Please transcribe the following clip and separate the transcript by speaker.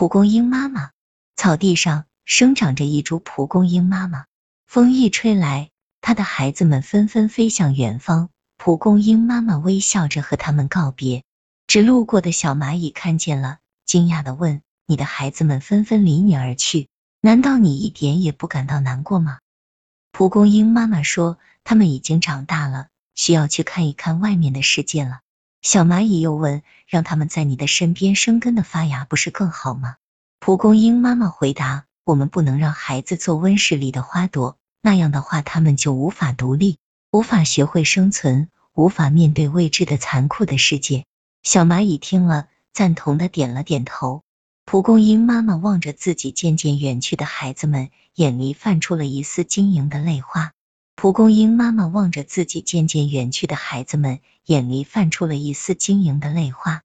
Speaker 1: 蒲公英妈妈。草地上生长着一株蒲公英妈妈。风一吹来，它的孩子们纷纷飞向远方。蒲公英妈妈微笑着和他们告别。只路过的小蚂蚁看见了，惊讶的问：“你的孩子们纷纷离你而去，难道你一点也不感到难过吗？”蒲公英妈妈说：“他们已经长大了，需要去看一看外面的世界了。”小蚂蚁又问：“让他们在你的身边生根的发芽，不是更好吗？”蒲公英妈妈回答：“我们不能让孩子做温室里的花朵，那样的话，他们就无法独立，无法学会生存，无法面对未知的残酷的世界。”小蚂蚁听了，赞同的点了点头。蒲公英妈妈望着自己渐渐远去的孩子们，眼里泛出了一丝晶莹的泪花。蒲公英妈妈望着自己渐渐远去的孩子们，眼里泛出了一丝晶莹的泪花。